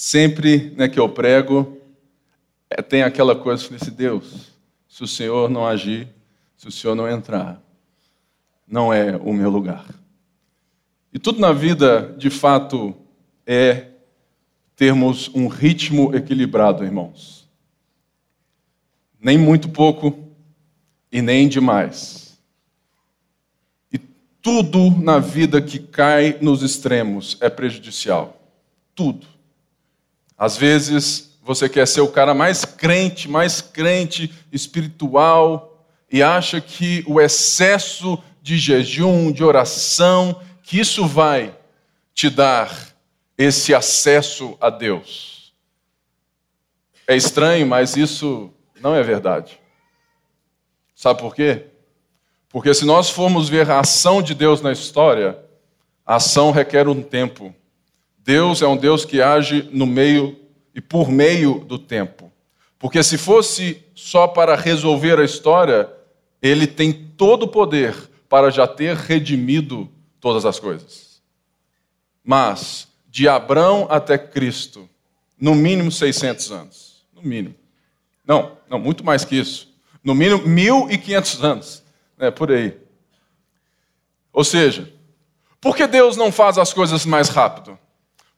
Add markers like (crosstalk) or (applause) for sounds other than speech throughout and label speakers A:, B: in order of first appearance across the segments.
A: sempre né, que eu prego, é, tem aquela coisa, eu assim, Deus, se o Senhor não agir, se o Senhor não entrar, não é o meu lugar. E tudo na vida, de fato, é termos um ritmo equilibrado, irmãos. Nem muito pouco e nem demais. E tudo na vida que cai nos extremos é prejudicial. Tudo. Às vezes você quer ser o cara mais crente, mais crente espiritual e acha que o excesso de jejum, de oração, que isso vai te dar esse acesso a Deus. É estranho, mas isso não é verdade. Sabe por quê? Porque se nós formos ver a ação de Deus na história, a ação requer um tempo. Deus é um Deus que age no meio e por meio do tempo. Porque se fosse só para resolver a história, ele tem todo o poder para já ter redimido todas as coisas. Mas de Abrão até Cristo, no mínimo 600 anos. No mínimo. Não, não, muito mais que isso. No mínimo 1.500 anos. É por aí. Ou seja, por que Deus não faz as coisas mais rápido?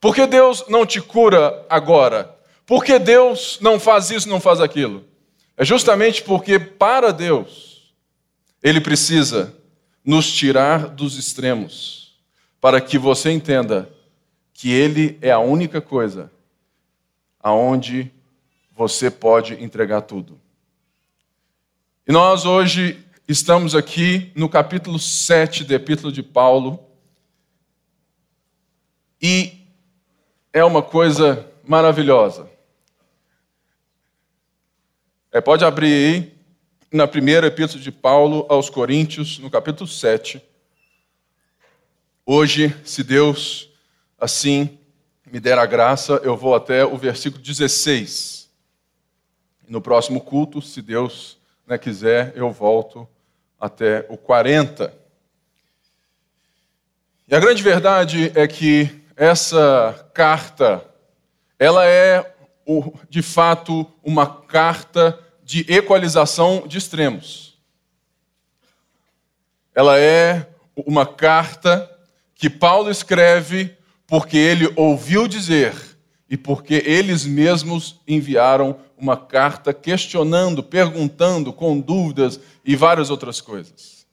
A: Por que Deus não te cura agora? Por que Deus não faz isso, não faz aquilo? É justamente porque, para Deus, Ele precisa nos tirar dos extremos, para que você entenda que Ele é a única coisa aonde você pode entregar tudo. E nós hoje estamos aqui no capítulo 7 do Epístola de Paulo. E é uma coisa maravilhosa. É, pode abrir aí na primeira Epístola de Paulo aos Coríntios, no capítulo 7. Hoje, se Deus assim me der a graça, eu vou até o versículo 16. No próximo culto, se Deus né, quiser, eu volto até o 40. E a grande verdade é que essa carta, ela é de fato uma carta de equalização de extremos. Ela é uma carta que Paulo escreve porque ele ouviu dizer e porque eles mesmos enviaram uma carta questionando, perguntando, com dúvidas e várias outras coisas.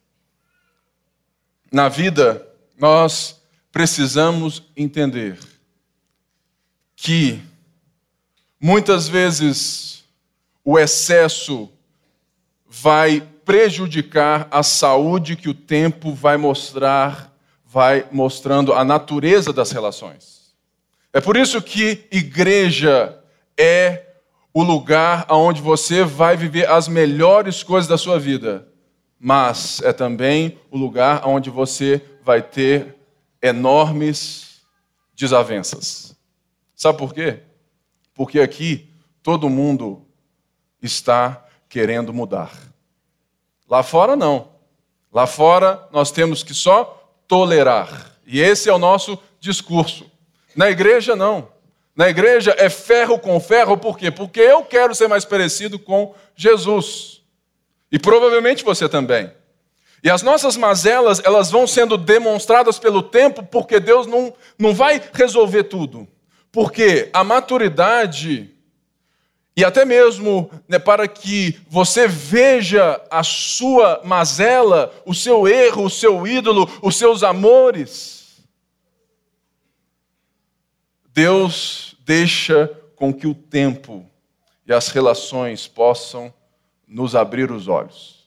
A: Na vida, nós precisamos entender que muitas vezes o excesso vai prejudicar a saúde que o tempo vai mostrar vai mostrando a natureza das relações. É por isso que igreja é o lugar onde você vai viver as melhores coisas da sua vida, mas é também o lugar onde você vai ter enormes desavenças. Sabe por quê? Porque aqui todo mundo está querendo mudar. Lá fora não. Lá fora nós temos que só tolerar. E esse é o nosso discurso. Na igreja, não. Na igreja é ferro com ferro, por quê? Porque eu quero ser mais parecido com Jesus. E provavelmente você também. E as nossas mazelas, elas vão sendo demonstradas pelo tempo, porque Deus não, não vai resolver tudo. Porque a maturidade e até mesmo né, para que você veja a sua mazela, o seu erro, o seu ídolo, os seus amores. Deus deixa com que o tempo e as relações possam nos abrir os olhos.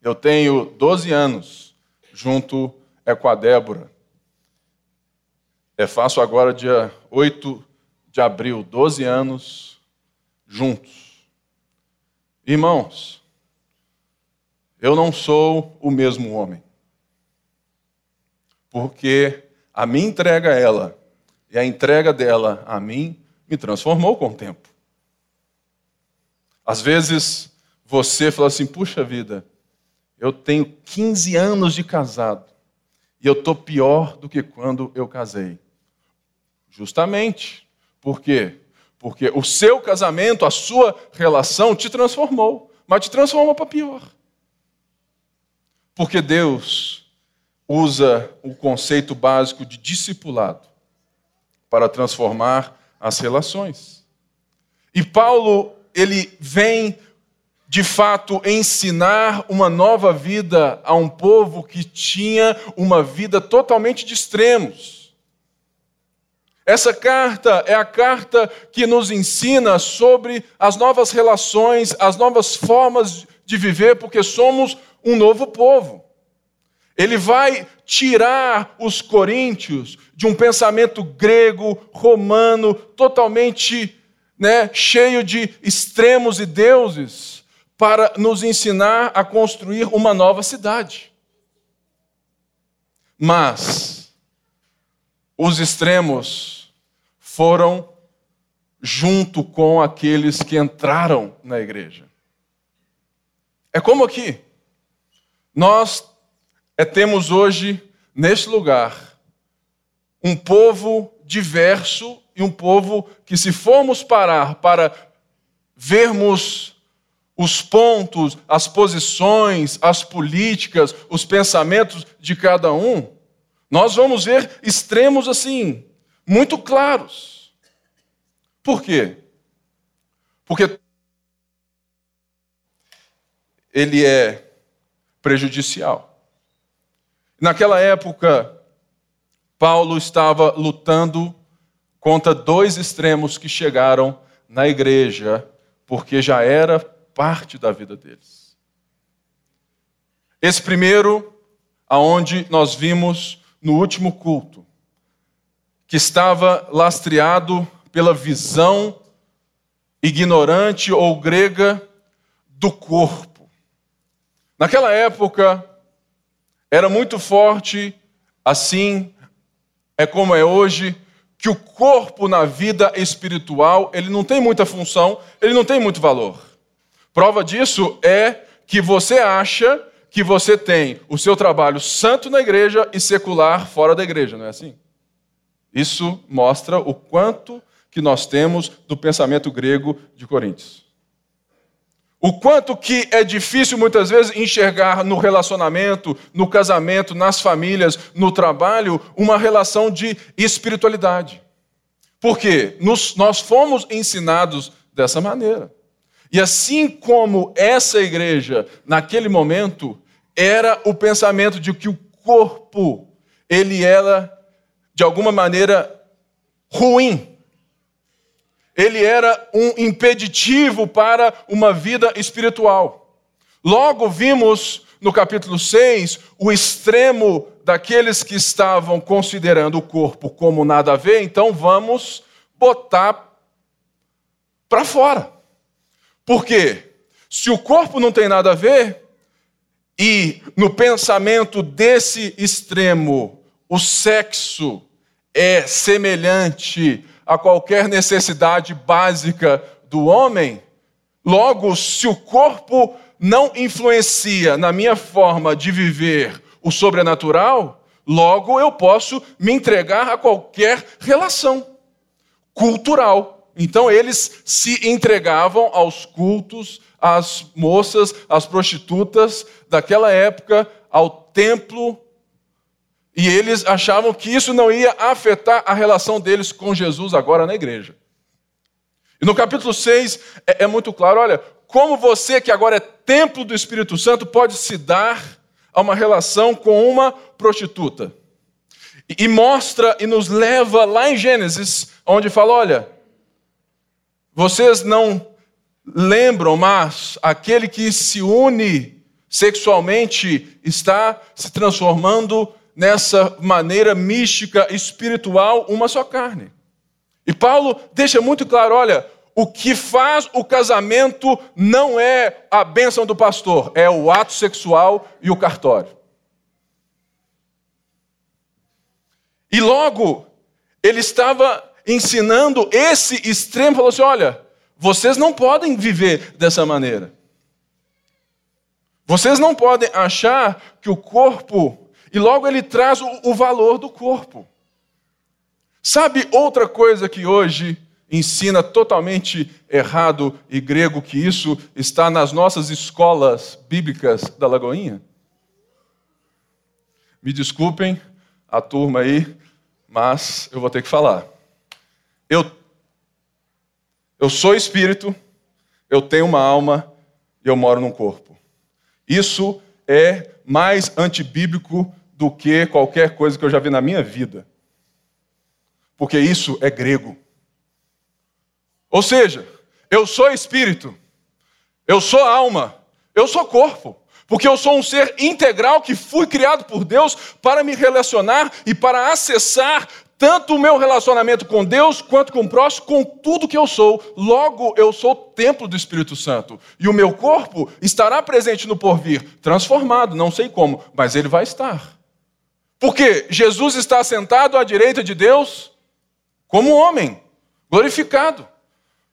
A: Eu tenho 12 anos junto é com a Débora. É fácil agora, dia 8 de abril, 12 anos juntos. Irmãos, eu não sou o mesmo homem. Porque a minha entrega a ela e a entrega dela a mim me transformou com o tempo. Às vezes você fala assim: puxa vida, eu tenho 15 anos de casado e eu estou pior do que quando eu casei. Justamente Por quê? Porque o seu casamento, a sua relação te transformou, mas te transformou para pior. Porque Deus usa o conceito básico de discipulado para transformar as relações. E Paulo, ele vem de fato ensinar uma nova vida a um povo que tinha uma vida totalmente de extremos. Essa carta é a carta que nos ensina sobre as novas relações, as novas formas de viver, porque somos um novo povo. Ele vai tirar os coríntios de um pensamento grego, romano, totalmente né, cheio de extremos e deuses, para nos ensinar a construir uma nova cidade. Mas os extremos foram junto com aqueles que entraram na igreja. É como aqui. Nós é, temos hoje, neste lugar, um povo diverso e um povo que, se formos parar para vermos os pontos, as posições, as políticas, os pensamentos de cada um, nós vamos ver extremos assim, muito claros. Por quê? Porque ele é prejudicial. Naquela época, Paulo estava lutando contra dois extremos que chegaram na igreja, porque já era parte da vida deles. Esse primeiro, aonde nós vimos no último culto, que estava lastreado pela visão ignorante ou grega do corpo. Naquela época, era muito forte, assim é como é hoje, que o corpo na vida espiritual, ele não tem muita função, ele não tem muito valor. Prova disso é que você acha que você tem o seu trabalho santo na igreja e secular fora da igreja, não é assim? Isso mostra o quanto que nós temos do pensamento grego de Coríntios. O quanto que é difícil muitas vezes enxergar no relacionamento, no casamento, nas famílias, no trabalho, uma relação de espiritualidade. Porque nós fomos ensinados dessa maneira. E assim como essa igreja, naquele momento, era o pensamento de que o corpo, ele era, de alguma maneira, ruim ele era um impeditivo para uma vida espiritual. Logo vimos no capítulo 6 o extremo daqueles que estavam considerando o corpo como nada a ver, então vamos botar para fora. Por quê? Se o corpo não tem nada a ver, e no pensamento desse extremo, o sexo é semelhante a qualquer necessidade básica do homem, logo, se o corpo não influencia na minha forma de viver o sobrenatural, logo eu posso me entregar a qualquer relação cultural. Então eles se entregavam aos cultos, às moças, às prostitutas daquela época, ao templo e eles achavam que isso não ia afetar a relação deles com Jesus agora na igreja. E no capítulo 6 é, é muito claro: olha, como você, que agora é templo do Espírito Santo, pode se dar a uma relação com uma prostituta. E, e mostra e nos leva lá em Gênesis, onde fala: olha, vocês não lembram, mas aquele que se une sexualmente está se transformando nessa maneira mística, espiritual, uma só carne. E Paulo deixa muito claro: olha, o que faz o casamento não é a bênção do pastor, é o ato sexual e o cartório. E logo, ele estava ensinando esse extremo, falou assim: olha, vocês não podem viver dessa maneira. Vocês não podem achar que o corpo e logo ele traz o, o valor do corpo. Sabe outra coisa que hoje ensina totalmente errado e grego que isso está nas nossas escolas bíblicas da Lagoinha? Me desculpem a turma aí, mas eu vou ter que falar. Eu, eu sou espírito, eu tenho uma alma e eu moro num corpo. Isso é mais antibíblico do que qualquer coisa que eu já vi na minha vida. Porque isso é grego. Ou seja, eu sou espírito, eu sou alma, eu sou corpo. Porque eu sou um ser integral que fui criado por Deus para me relacionar e para acessar tanto o meu relacionamento com Deus quanto com o próximo, com tudo que eu sou. Logo, eu sou templo do Espírito Santo. E o meu corpo estará presente no porvir, transformado, não sei como, mas ele vai estar. Porque Jesus está sentado à direita de Deus como homem, glorificado.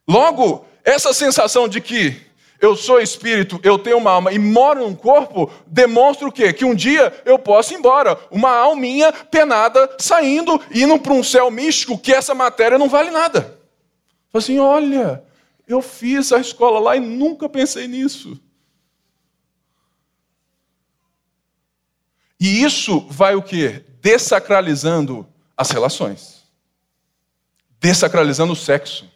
A: Logo, essa sensação de que eu sou espírito, eu tenho uma alma e moro num corpo, demonstra o quê? Que um dia eu posso ir embora. Uma alminha penada saindo, indo para um céu místico que essa matéria não vale nada. Assim, olha, eu fiz a escola lá e nunca pensei nisso. E isso vai o quê? Desacralizando as relações. Desacralizando o sexo.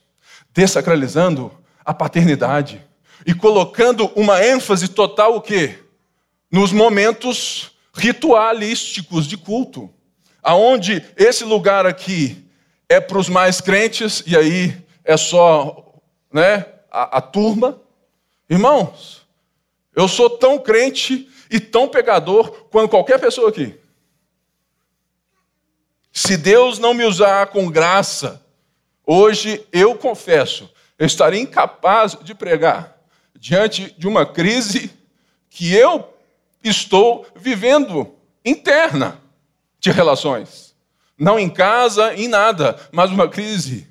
A: Desacralizando a paternidade e colocando uma ênfase total o quê? Nos momentos ritualísticos de culto, aonde esse lugar aqui é para os mais crentes e aí é só, né, a, a turma. Irmãos, eu sou tão crente e tão pegador quanto qualquer pessoa aqui. Se Deus não me usar com graça, hoje eu confesso, eu estaria incapaz de pregar diante de uma crise que eu estou vivendo interna de relações. Não em casa, em nada, mas uma crise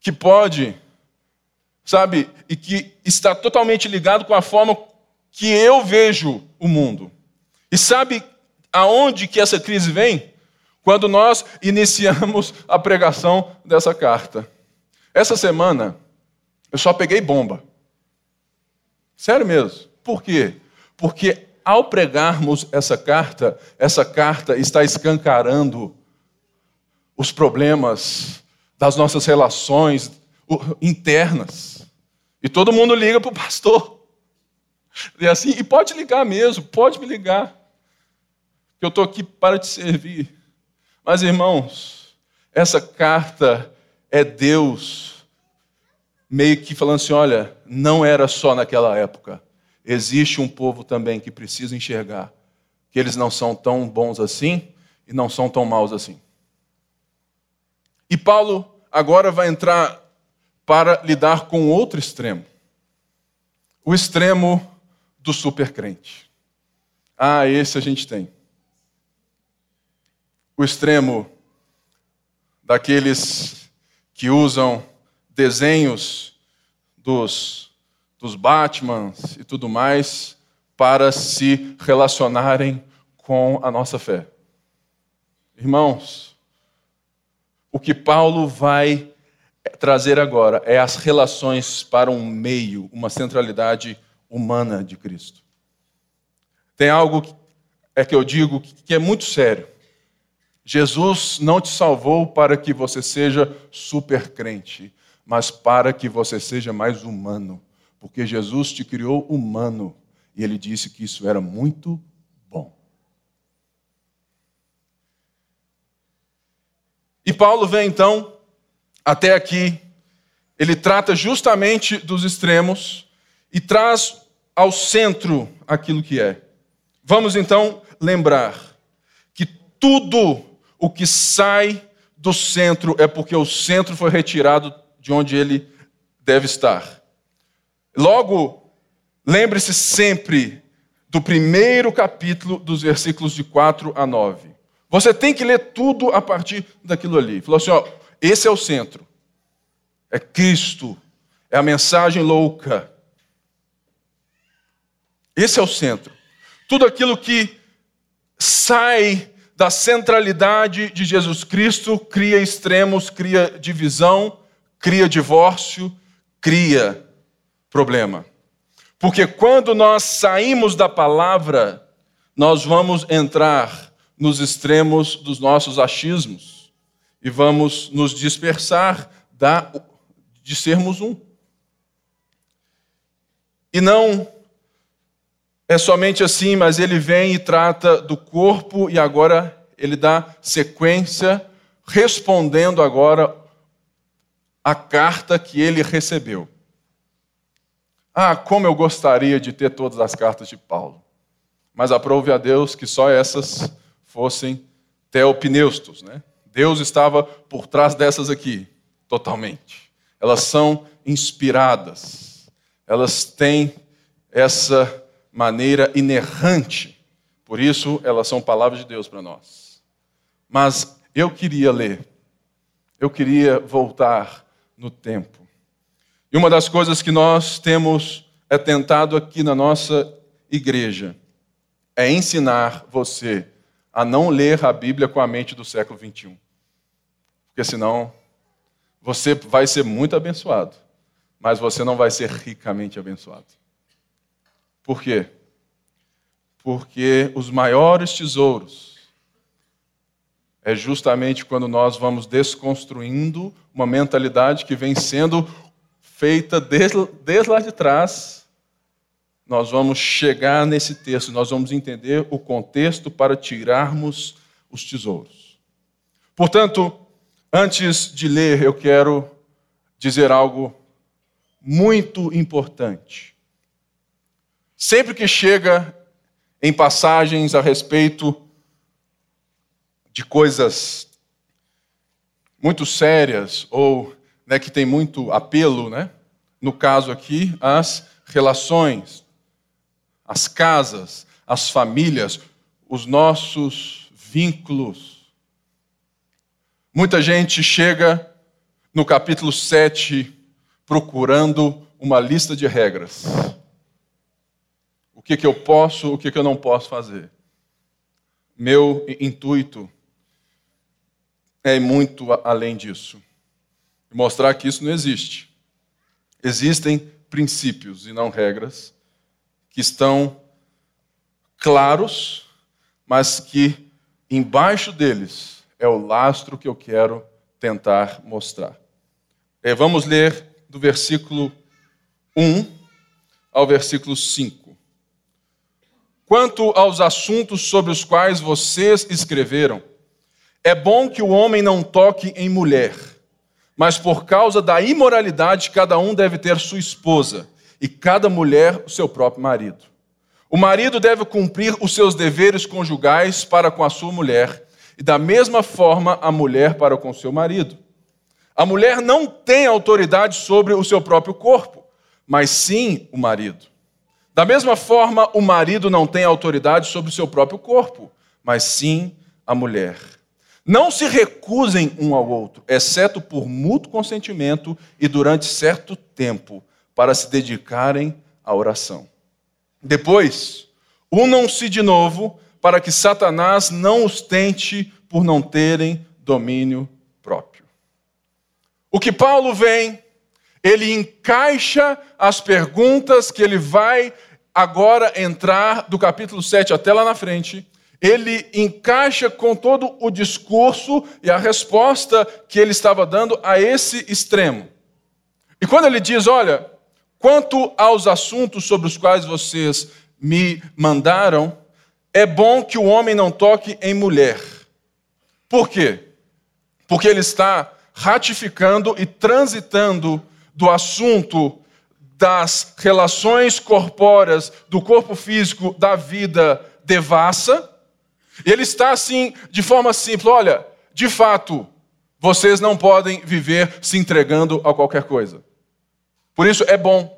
A: que pode, sabe, e que está totalmente ligado com a forma que eu vejo o mundo. E sabe aonde que essa crise vem? Quando nós iniciamos a pregação dessa carta. Essa semana, eu só peguei bomba. Sério mesmo. Por quê? Porque ao pregarmos essa carta, essa carta está escancarando os problemas das nossas relações internas. E todo mundo liga para o pastor. E assim, e pode ligar mesmo, pode me ligar. Que eu estou aqui para te servir. Mas, irmãos, essa carta é Deus meio que falando assim: olha, não era só naquela época. Existe um povo também que precisa enxergar que eles não são tão bons assim e não são tão maus assim. E Paulo agora vai entrar para lidar com outro extremo. O extremo do supercrente. Ah, esse a gente tem. O extremo daqueles que usam desenhos dos, dos Batmans e tudo mais para se relacionarem com a nossa fé. Irmãos, o que Paulo vai trazer agora é as relações para um meio, uma centralidade humana de Cristo. Tem algo que, é que eu digo que é muito sério. Jesus não te salvou para que você seja super crente mas para que você seja mais humano, porque Jesus te criou humano e ele disse que isso era muito bom. E Paulo vem então até aqui, ele trata justamente dos extremos e traz ao centro aquilo que é. Vamos então lembrar que tudo o que sai do centro é porque o centro foi retirado de onde ele deve estar. Logo, lembre-se sempre do primeiro capítulo, dos versículos de 4 a 9. Você tem que ler tudo a partir daquilo ali. Falou assim: ó, esse é o centro. É Cristo. É a mensagem louca. Esse é o centro. Tudo aquilo que sai da centralidade de Jesus Cristo cria extremos, cria divisão, cria divórcio, cria problema. Porque quando nós saímos da palavra, nós vamos entrar nos extremos dos nossos achismos e vamos nos dispersar da, de sermos um. E não é somente assim, mas ele vem e trata do corpo e agora ele dá sequência, respondendo agora a carta que ele recebeu. Ah, como eu gostaria de ter todas as cartas de Paulo. Mas aprove a Deus que só essas fossem teopneustos, né? Deus estava por trás dessas aqui, totalmente. Elas são inspiradas. Elas têm essa maneira inerrante. Por isso, elas são palavras de Deus para nós. Mas eu queria ler, eu queria voltar no tempo. E uma das coisas que nós temos é tentado aqui na nossa igreja é ensinar você a não ler a Bíblia com a mente do século 21. Porque senão você vai ser muito abençoado, mas você não vai ser ricamente abençoado. Por quê? Porque os maiores tesouros é justamente quando nós vamos desconstruindo uma mentalidade que vem sendo feita desde, desde lá de trás. Nós vamos chegar nesse texto, nós vamos entender o contexto para tirarmos os tesouros. Portanto, antes de ler, eu quero dizer algo muito importante. Sempre que chega em passagens a respeito de coisas muito sérias ou né, que tem muito apelo, né? no caso aqui, as relações, as casas, as famílias, os nossos vínculos. Muita gente chega no capítulo 7 procurando uma lista de regras que, que eu posso, o que, que eu não posso fazer. Meu intuito é muito além disso. Mostrar que isso não existe. Existem princípios e não regras que estão claros, mas que embaixo deles é o lastro que eu quero tentar mostrar. É, vamos ler do versículo 1 ao versículo 5. Quanto aos assuntos sobre os quais vocês escreveram, é bom que o homem não toque em mulher, mas por causa da imoralidade, cada um deve ter sua esposa, e cada mulher o seu próprio marido. O marido deve cumprir os seus deveres conjugais para com a sua mulher, e da mesma forma a mulher para com seu marido. A mulher não tem autoridade sobre o seu próprio corpo, mas sim o marido. Da mesma forma, o marido não tem autoridade sobre o seu próprio corpo, mas sim a mulher. Não se recusem um ao outro, exceto por mútuo consentimento e durante certo tempo, para se dedicarem à oração. Depois, unam-se de novo, para que Satanás não os tente por não terem domínio próprio. O que Paulo vem, ele encaixa as perguntas que ele vai agora entrar do capítulo 7 até lá na frente, ele encaixa com todo o discurso e a resposta que ele estava dando a esse extremo. E quando ele diz: Olha, quanto aos assuntos sobre os quais vocês me mandaram, é bom que o homem não toque em mulher. Por quê? Porque ele está ratificando e transitando do assunto das relações corpóreas do corpo físico da vida devassa. Ele está assim, de forma simples: olha, de fato, vocês não podem viver se entregando a qualquer coisa. Por isso é bom.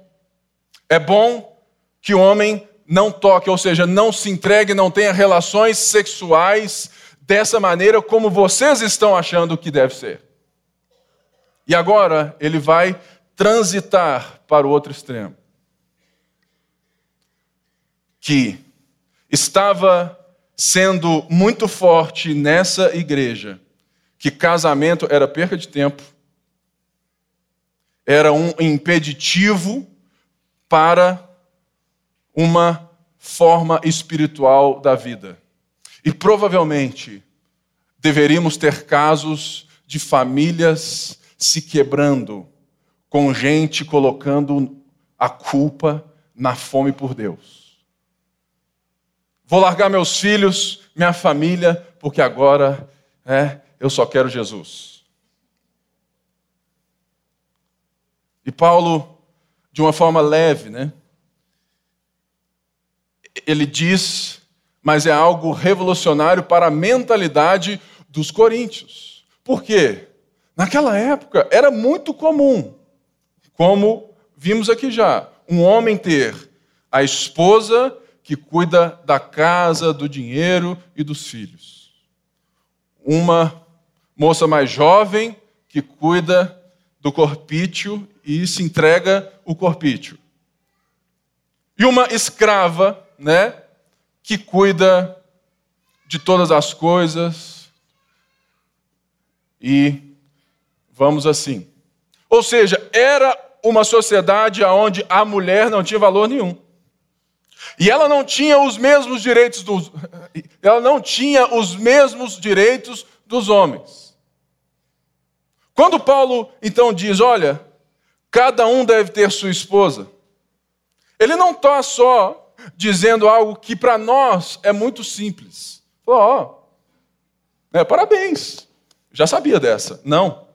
A: É bom que o homem não toque, ou seja, não se entregue, não tenha relações sexuais dessa maneira como vocês estão achando que deve ser. E agora ele vai transitar para o outro extremo. Que estava sendo muito forte nessa igreja que casamento era perca de tempo, era um impeditivo para uma forma espiritual da vida. E provavelmente deveríamos ter casos de famílias se quebrando, com gente colocando a culpa na fome por Deus. Vou largar meus filhos, minha família, porque agora é, eu só quero Jesus. E Paulo, de uma forma leve, né? Ele diz, mas é algo revolucionário para a mentalidade dos coríntios. Por quê? Naquela época era muito comum, como vimos aqui já, um homem ter a esposa que cuida da casa, do dinheiro e dos filhos. Uma moça mais jovem que cuida do corpício e se entrega o corpício. E uma escrava, né, que cuida de todas as coisas e vamos assim. Ou seja, era uma sociedade onde a mulher não tinha valor nenhum. E ela não tinha os mesmos direitos dos (laughs) ela não tinha os mesmos direitos dos homens. Quando Paulo então diz, olha, cada um deve ter sua esposa, ele não está só dizendo algo que para nós é muito simples. Ó, oh, é, parabéns, já sabia dessa. Não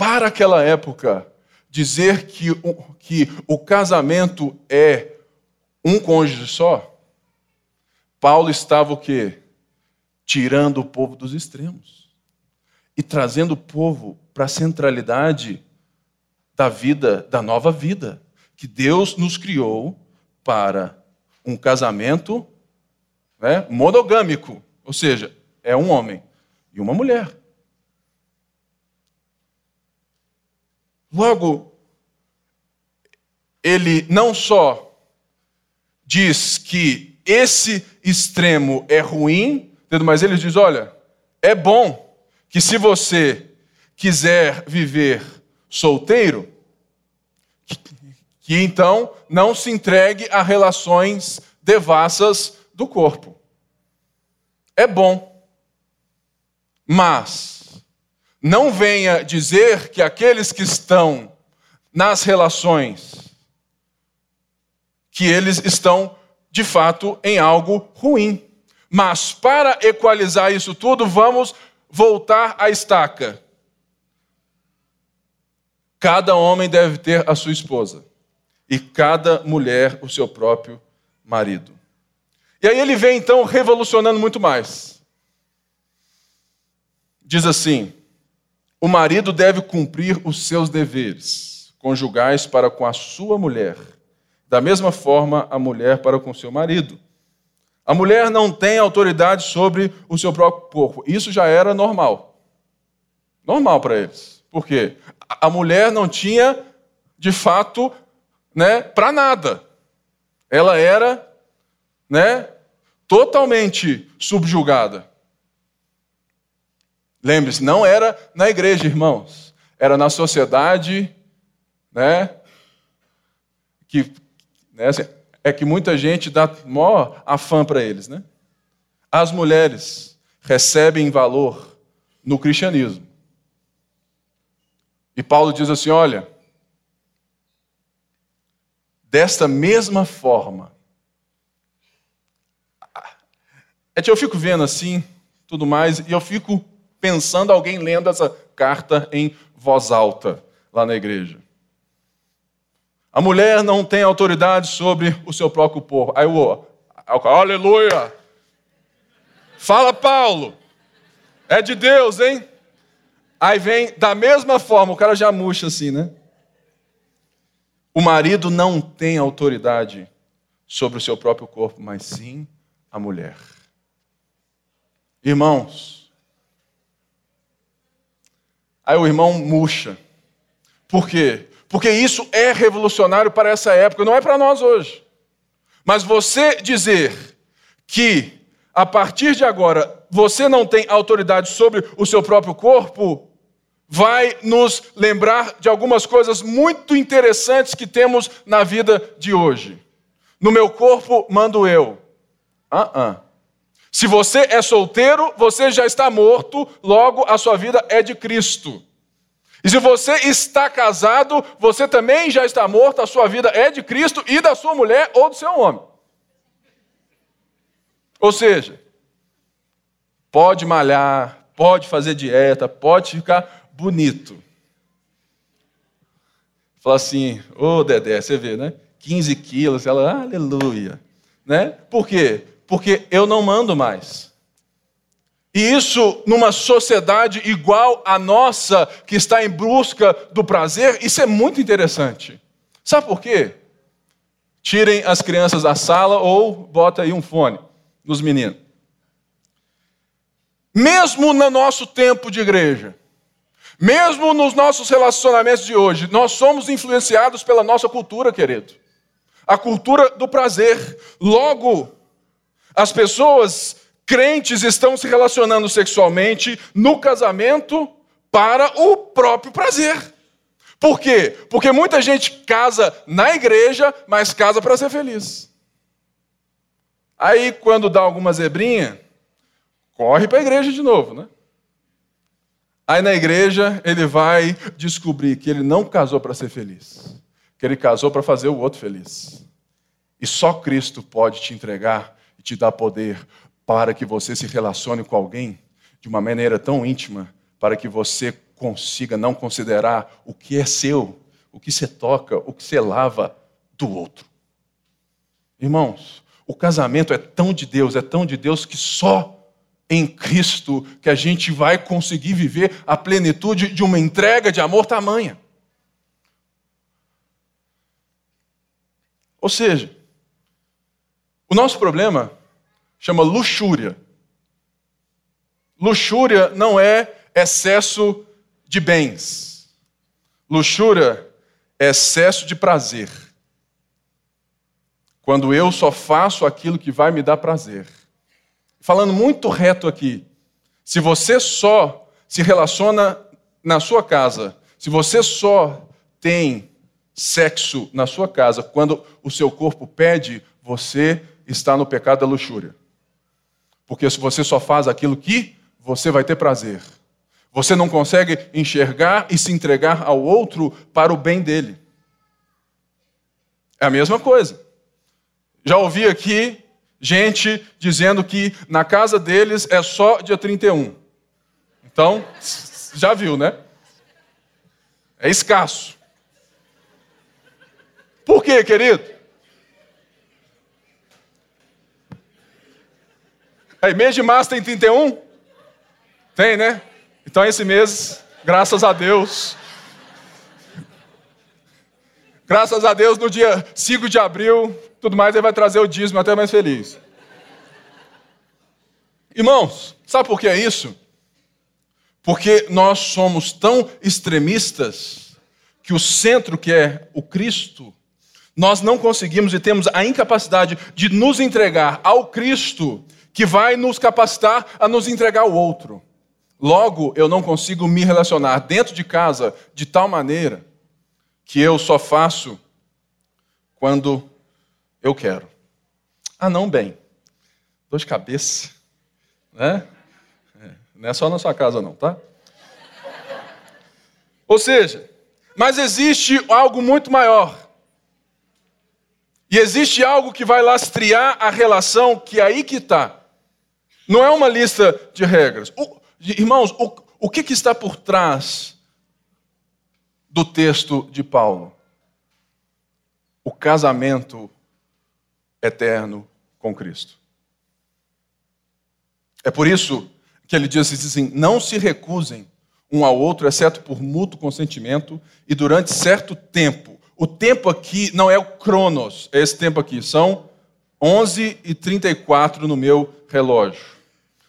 A: para aquela época, dizer que o, que o casamento é um cônjuge só, Paulo estava o quê? Tirando o povo dos extremos e trazendo o povo para a centralidade da vida, da nova vida, que Deus nos criou para um casamento né, monogâmico, ou seja, é um homem e uma mulher. Logo, ele não só diz que esse extremo é ruim, mas ele diz: olha, é bom que se você quiser viver solteiro, que, então não se entregue a relações devassas do corpo. É bom. Mas não venha dizer que aqueles que estão nas relações, que eles estão de fato em algo ruim. Mas para equalizar isso tudo, vamos voltar à estaca. Cada homem deve ter a sua esposa e cada mulher o seu próprio marido. E aí ele vem então revolucionando muito mais. Diz assim: o marido deve cumprir os seus deveres conjugais para com a sua mulher, da mesma forma a mulher para com seu marido. A mulher não tem autoridade sobre o seu próprio corpo. Isso já era normal. Normal para eles. Por quê? A mulher não tinha, de fato, né, para nada. Ela era né, totalmente subjugada. Lembre-se, não era na igreja, irmãos. Era na sociedade, né? Que né, assim, é que muita gente dá maior afã para eles, né? As mulheres recebem valor no cristianismo. E Paulo diz assim: olha, desta mesma forma. É que eu fico vendo assim, tudo mais, e eu fico pensando alguém lendo essa carta em voz alta lá na igreja. A mulher não tem autoridade sobre o seu próprio corpo. Aí o aleluia! Fala Paulo, é de Deus, hein? Aí vem da mesma forma, o cara já murcha assim, né? O marido não tem autoridade sobre o seu próprio corpo, mas sim a mulher. Irmãos, Aí o irmão murcha. Por quê? Porque isso é revolucionário para essa época, não é para nós hoje. Mas você dizer que a partir de agora, você não tem autoridade sobre o seu próprio corpo, vai nos lembrar de algumas coisas muito interessantes que temos na vida de hoje. No meu corpo mando eu. Uh -uh. Se você é solteiro, você já está morto, logo a sua vida é de Cristo. E se você está casado, você também já está morto, a sua vida é de Cristo e da sua mulher ou do seu homem. Ou seja, pode malhar, pode fazer dieta, pode ficar bonito. Fala assim, ô oh, Dedé, você vê, né? 15 quilos, ela, aleluia. Né? Por quê? Porque eu não mando mais. E isso, numa sociedade igual à nossa, que está em busca do prazer, isso é muito interessante. Sabe por quê? Tirem as crianças da sala ou bota aí um fone nos meninos. Mesmo no nosso tempo de igreja, mesmo nos nossos relacionamentos de hoje, nós somos influenciados pela nossa cultura, querido. A cultura do prazer. Logo, as pessoas crentes estão se relacionando sexualmente no casamento para o próprio prazer. Por quê? Porque muita gente casa na igreja, mas casa para ser feliz. Aí, quando dá alguma zebrinha, corre para a igreja de novo, né? Aí na igreja ele vai descobrir que ele não casou para ser feliz, que ele casou para fazer o outro feliz. E só Cristo pode te entregar e te dar poder para que você se relacione com alguém de uma maneira tão íntima, para que você consiga não considerar o que é seu, o que você toca, o que você lava do outro. Irmãos, o casamento é tão de Deus, é tão de Deus que só em Cristo que a gente vai conseguir viver a plenitude de uma entrega de amor tamanha. Ou seja, o nosso problema chama luxúria. Luxúria não é excesso de bens. Luxúria é excesso de prazer. Quando eu só faço aquilo que vai me dar prazer. Falando muito reto aqui, se você só se relaciona na sua casa, se você só tem sexo na sua casa quando o seu corpo pede, você está no pecado da luxúria. Porque se você só faz aquilo que você vai ter prazer, você não consegue enxergar e se entregar ao outro para o bem dele. É a mesma coisa. Já ouvi aqui gente dizendo que na casa deles é só dia 31. Então, já viu, né? É escasso. Por quê, querido? Aí, mês de março tem 31? Tem, né? Então, esse mês, graças a Deus. Graças a Deus, no dia 5 de abril, tudo mais, ele vai trazer o dízimo até mais feliz. Irmãos, sabe por que é isso? Porque nós somos tão extremistas que o centro, que é o Cristo, nós não conseguimos e temos a incapacidade de nos entregar ao Cristo que vai nos capacitar a nos entregar ao outro. Logo, eu não consigo me relacionar dentro de casa de tal maneira que eu só faço quando eu quero. Ah, não, bem. Dor de cabeça. Né? Não é só na sua casa, não, tá? Ou seja, mas existe algo muito maior. E existe algo que vai lastrear a relação que é aí que está. Não é uma lista de regras. O, irmãos, o, o que, que está por trás do texto de Paulo? O casamento eterno com Cristo. É por isso que ele diz assim: não se recusem um ao outro, exceto por mútuo consentimento e durante certo tempo. O tempo aqui não é o cronos, é esse tempo aqui, são 11 e 34 no meu relógio.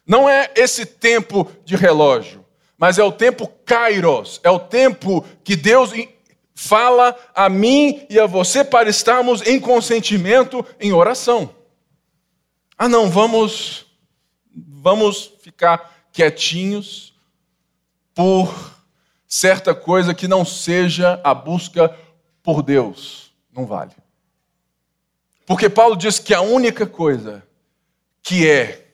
A: Não é esse tempo de relógio, mas é o tempo kairos, é o tempo que Deus fala a mim e a você para estarmos em consentimento, em oração. Ah, não, vamos vamos ficar quietinhos por certa coisa que não seja a busca por Deus. Não vale. Porque Paulo diz que a única coisa que é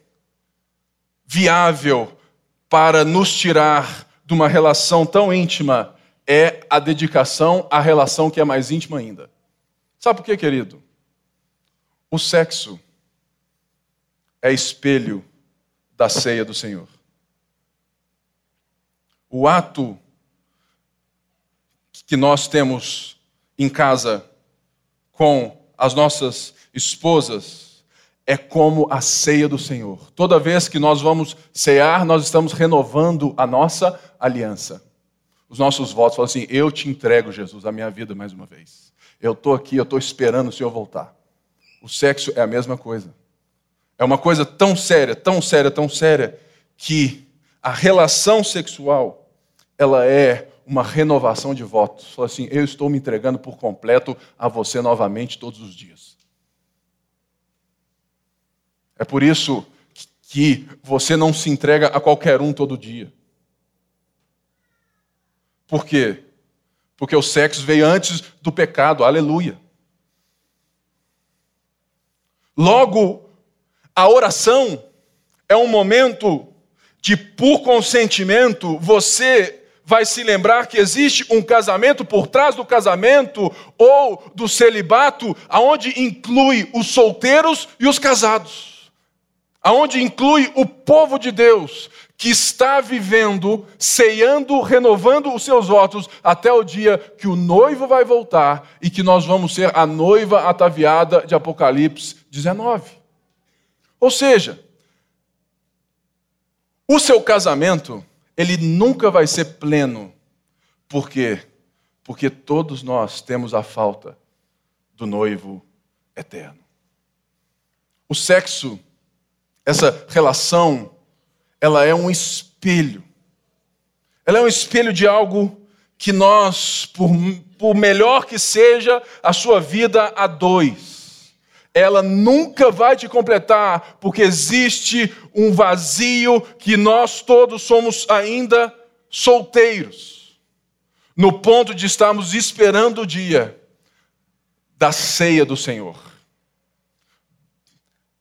A: viável para nos tirar de uma relação tão íntima é a dedicação à relação que é mais íntima ainda. Sabe por quê, querido? O sexo é espelho da ceia do Senhor. O ato que nós temos em casa com as nossas esposas é como a ceia do Senhor. Toda vez que nós vamos cear, nós estamos renovando a nossa aliança. Os nossos votos falam assim: Eu te entrego, Jesus, a minha vida mais uma vez. Eu estou aqui, eu estou esperando o Senhor voltar. O sexo é a mesma coisa. É uma coisa tão séria, tão séria, tão séria, que a relação sexual, ela é uma renovação de votos. Fala assim, eu estou me entregando por completo a você novamente todos os dias. É por isso que você não se entrega a qualquer um todo dia. Por quê? Porque o sexo veio antes do pecado, aleluia. Logo, a oração é um momento de, por consentimento, você vai se lembrar que existe um casamento por trás do casamento ou do celibato, aonde inclui os solteiros e os casados. Aonde inclui o povo de Deus que está vivendo, ceando, renovando os seus votos até o dia que o noivo vai voltar e que nós vamos ser a noiva ataviada de Apocalipse 19. Ou seja, o seu casamento, ele nunca vai ser pleno. Por quê? Porque todos nós temos a falta do noivo eterno. O sexo, essa relação, ela é um espelho. Ela é um espelho de algo que nós, por, por melhor que seja a sua vida a dois, ela nunca vai te completar, porque existe um vazio que nós todos somos ainda solteiros, no ponto de estarmos esperando o dia da ceia do Senhor,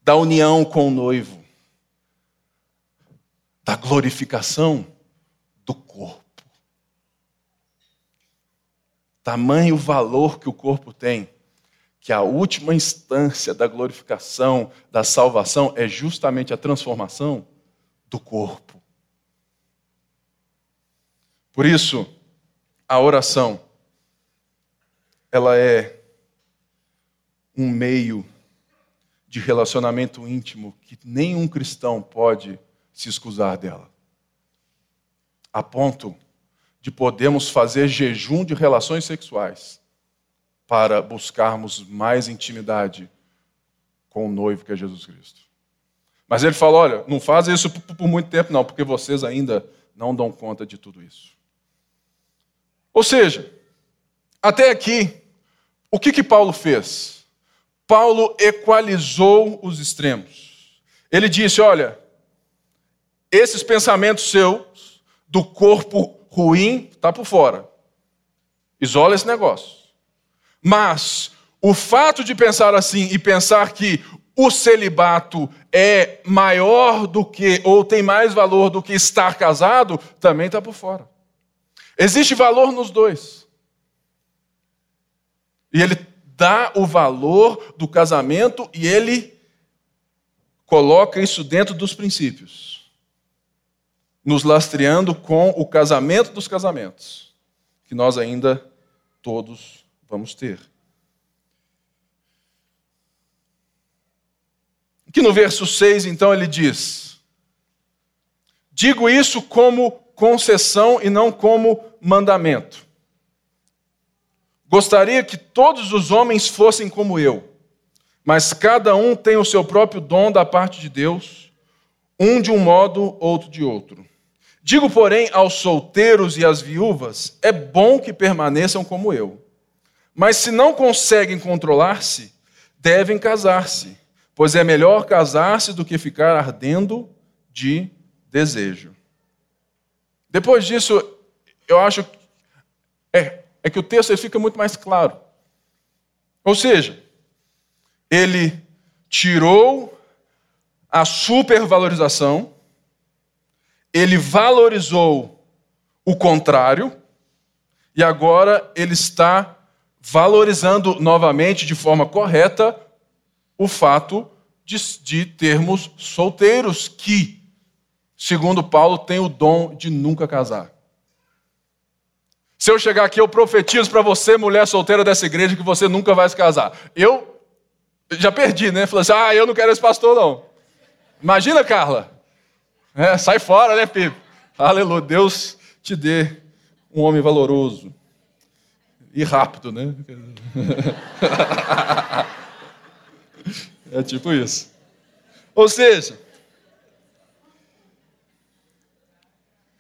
A: da união com o noivo, da glorificação do corpo. Tamanho valor que o corpo tem que a última instância da glorificação, da salvação, é justamente a transformação do corpo. Por isso, a oração, ela é um meio de relacionamento íntimo que nenhum cristão pode se escusar dela. A ponto de podermos fazer jejum de relações sexuais para buscarmos mais intimidade com o noivo que é Jesus Cristo. Mas ele fala: olha, não faz isso por muito tempo, não, porque vocês ainda não dão conta de tudo isso. Ou seja, até aqui, o que, que Paulo fez? Paulo equalizou os extremos. Ele disse: olha, esses pensamentos seus do corpo ruim está por fora. Isola esse negócio. Mas o fato de pensar assim e pensar que o celibato é maior do que, ou tem mais valor do que estar casado, também está por fora. Existe valor nos dois. E ele dá o valor do casamento e ele coloca isso dentro dos princípios, nos lastreando com o casamento dos casamentos, que nós ainda todos vamos ter. Que no verso 6, então, ele diz: Digo isso como concessão e não como mandamento. Gostaria que todos os homens fossem como eu, mas cada um tem o seu próprio dom da parte de Deus, um de um modo, outro de outro. Digo, porém, aos solteiros e às viúvas: é bom que permaneçam como eu. Mas se não conseguem controlar-se, devem casar-se, pois é melhor casar-se do que ficar ardendo de desejo. Depois disso, eu acho é, é que o texto ele fica muito mais claro. Ou seja, ele tirou a supervalorização, ele valorizou o contrário, e agora ele está valorizando novamente de forma correta o fato de, de termos solteiros que, segundo Paulo, têm o dom de nunca casar. Se eu chegar aqui, eu profetizo para você, mulher solteira dessa igreja, que você nunca vai se casar. Eu já perdi, né? Falei assim: ah, eu não quero esse pastor, não. Imagina, Carla. É, sai fora, né, Pipe? Aleluia. Deus te dê um homem valoroso. E rápido, né? é tipo isso. Ou seja,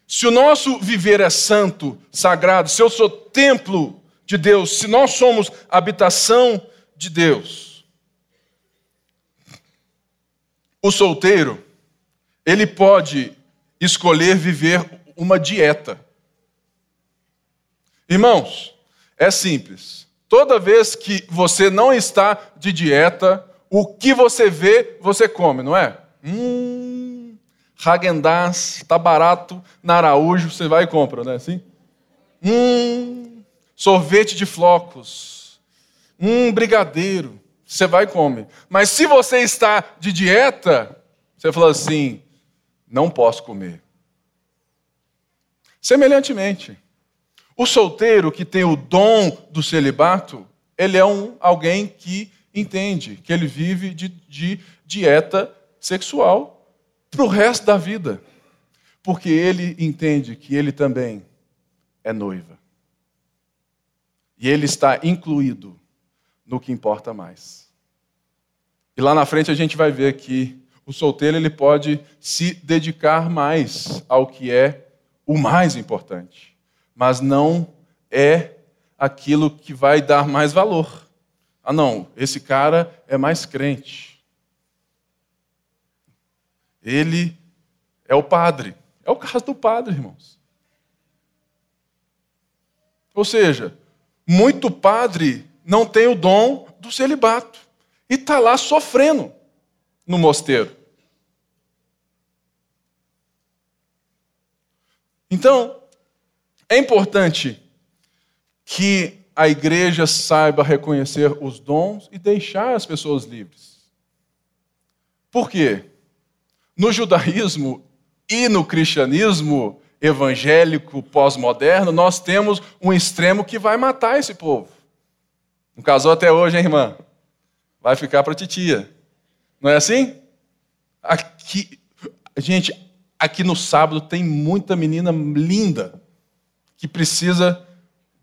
A: se o nosso viver é santo, sagrado, se eu sou templo de Deus, se nós somos habitação de Deus, o solteiro, ele pode escolher viver uma dieta. Irmãos, é simples. Toda vez que você não está de dieta, o que você vê, você come, não é? Hum, Hagendaz, está barato na Araújo, você vai e compra, não é assim? Hum, sorvete de flocos. Hum, brigadeiro. Você vai e come. Mas se você está de dieta, você fala assim: não posso comer. Semelhantemente, o solteiro que tem o dom do celibato, ele é um, alguém que entende que ele vive de, de dieta sexual para o resto da vida. Porque ele entende que ele também é noiva. E ele está incluído no que importa mais. E lá na frente a gente vai ver que o solteiro ele pode se dedicar mais ao que é o mais importante mas não é aquilo que vai dar mais valor. Ah, não, esse cara é mais crente. Ele é o padre. É o caso do padre, irmãos. Ou seja, muito padre não tem o dom do celibato e está lá sofrendo no mosteiro. Então, é importante que a igreja saiba reconhecer os dons e deixar as pessoas livres. Por quê? No judaísmo e no cristianismo evangélico pós-moderno, nós temos um extremo que vai matar esse povo. Não casou até hoje, hein, irmã? Vai ficar para titia. Não é assim? Aqui, gente, aqui no sábado tem muita menina linda que precisa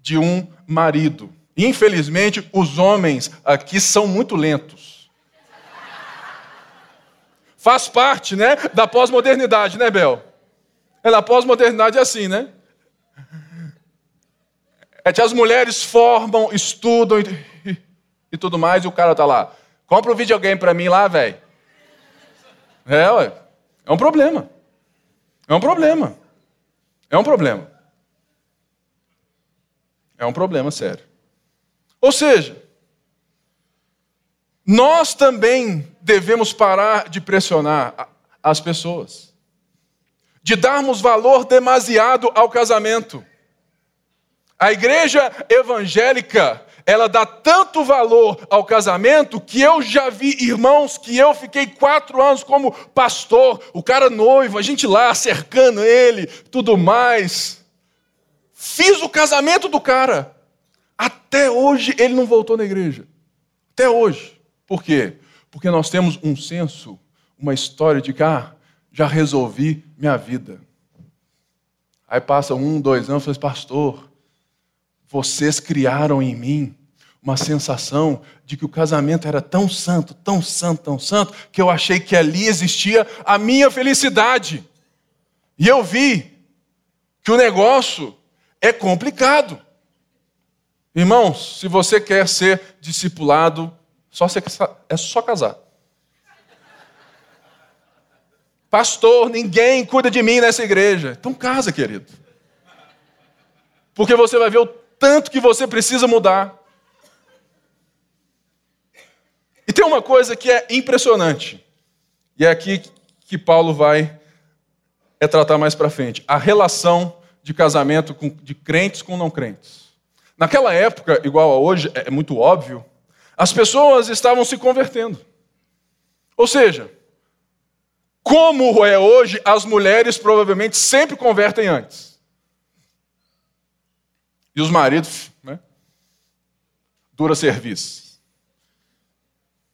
A: de um marido. Infelizmente, os homens aqui são muito lentos. Faz parte, né, da pós-modernidade, né, Bel? É na pós-modernidade é assim, né? É que as mulheres formam, estudam e, e, tudo mais, e o cara tá lá. Compra um videogame para mim lá, velho. É, ué. É um problema. É um problema. É um problema. É um problema sério. Ou seja, nós também devemos parar de pressionar as pessoas, de darmos valor demasiado ao casamento. A igreja evangélica, ela dá tanto valor ao casamento que eu já vi irmãos que eu fiquei quatro anos como pastor, o cara noivo, a gente lá cercando ele, tudo mais. Fiz o casamento do cara. Até hoje ele não voltou na igreja. Até hoje. Por quê? Porque nós temos um senso, uma história de que, ah, já resolvi minha vida. Aí passa um, dois anos, fala, pastor, vocês criaram em mim uma sensação de que o casamento era tão santo, tão santo, tão santo, que eu achei que ali existia a minha felicidade. E eu vi que o negócio é complicado. Irmãos, se você quer ser discipulado, só é só casar. Pastor, ninguém cuida de mim nessa igreja. Então casa, querido. Porque você vai ver o tanto que você precisa mudar. E tem uma coisa que é impressionante. E é aqui que Paulo vai é tratar mais para frente. A relação de casamento de crentes com não crentes. Naquela época, igual a hoje, é muito óbvio, as pessoas estavam se convertendo. Ou seja, como é hoje, as mulheres provavelmente sempre convertem antes. E os maridos, né? Dura serviço.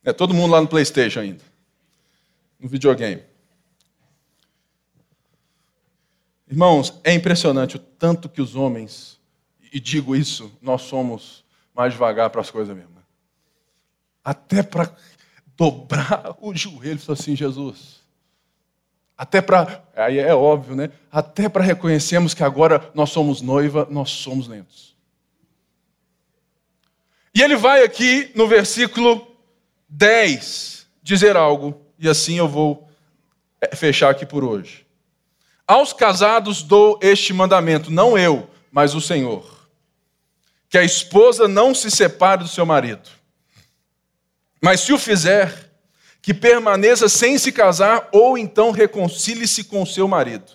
A: É todo mundo lá no PlayStation ainda. No videogame. Irmãos, é impressionante o tanto que os homens, e digo isso, nós somos mais devagar para as coisas mesmo. Né? Até para dobrar (laughs) o joelho e assim, Jesus, até para, aí é óbvio, né? Até para reconhecermos que agora nós somos noiva, nós somos lentos. E ele vai aqui no versículo 10 dizer algo, e assim eu vou é, fechar aqui por hoje. Aos casados dou este mandamento, não eu, mas o Senhor, que a esposa não se separe do seu marido. Mas se o fizer, que permaneça sem se casar ou então reconcilie-se com seu marido.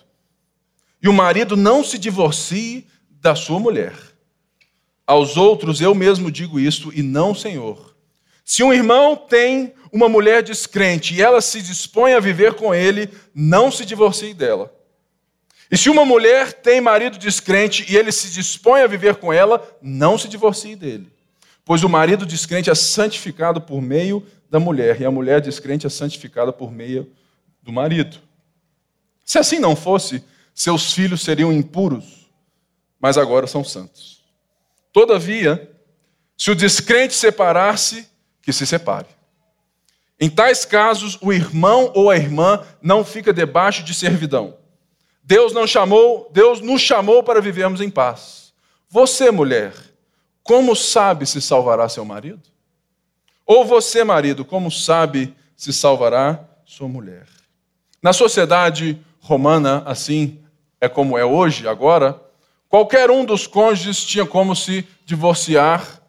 A: E o marido não se divorcie da sua mulher. Aos outros eu mesmo digo isto e não o Senhor. Se um irmão tem uma mulher descrente e ela se dispõe a viver com ele, não se divorcie dela. E se uma mulher tem marido descrente e ele se dispõe a viver com ela, não se divorcie dele. Pois o marido descrente é santificado por meio da mulher, e a mulher descrente é santificada por meio do marido. Se assim não fosse, seus filhos seriam impuros, mas agora são santos. Todavia, se o descrente separar-se, que se separe. Em tais casos, o irmão ou a irmã não fica debaixo de servidão. Deus não chamou, Deus nos chamou para vivermos em paz. Você, mulher, como sabe se salvará seu marido? Ou você, marido, como sabe se salvará sua mulher? Na sociedade romana, assim é como é hoje, agora, qualquer um dos cônjuges tinha como se divorciar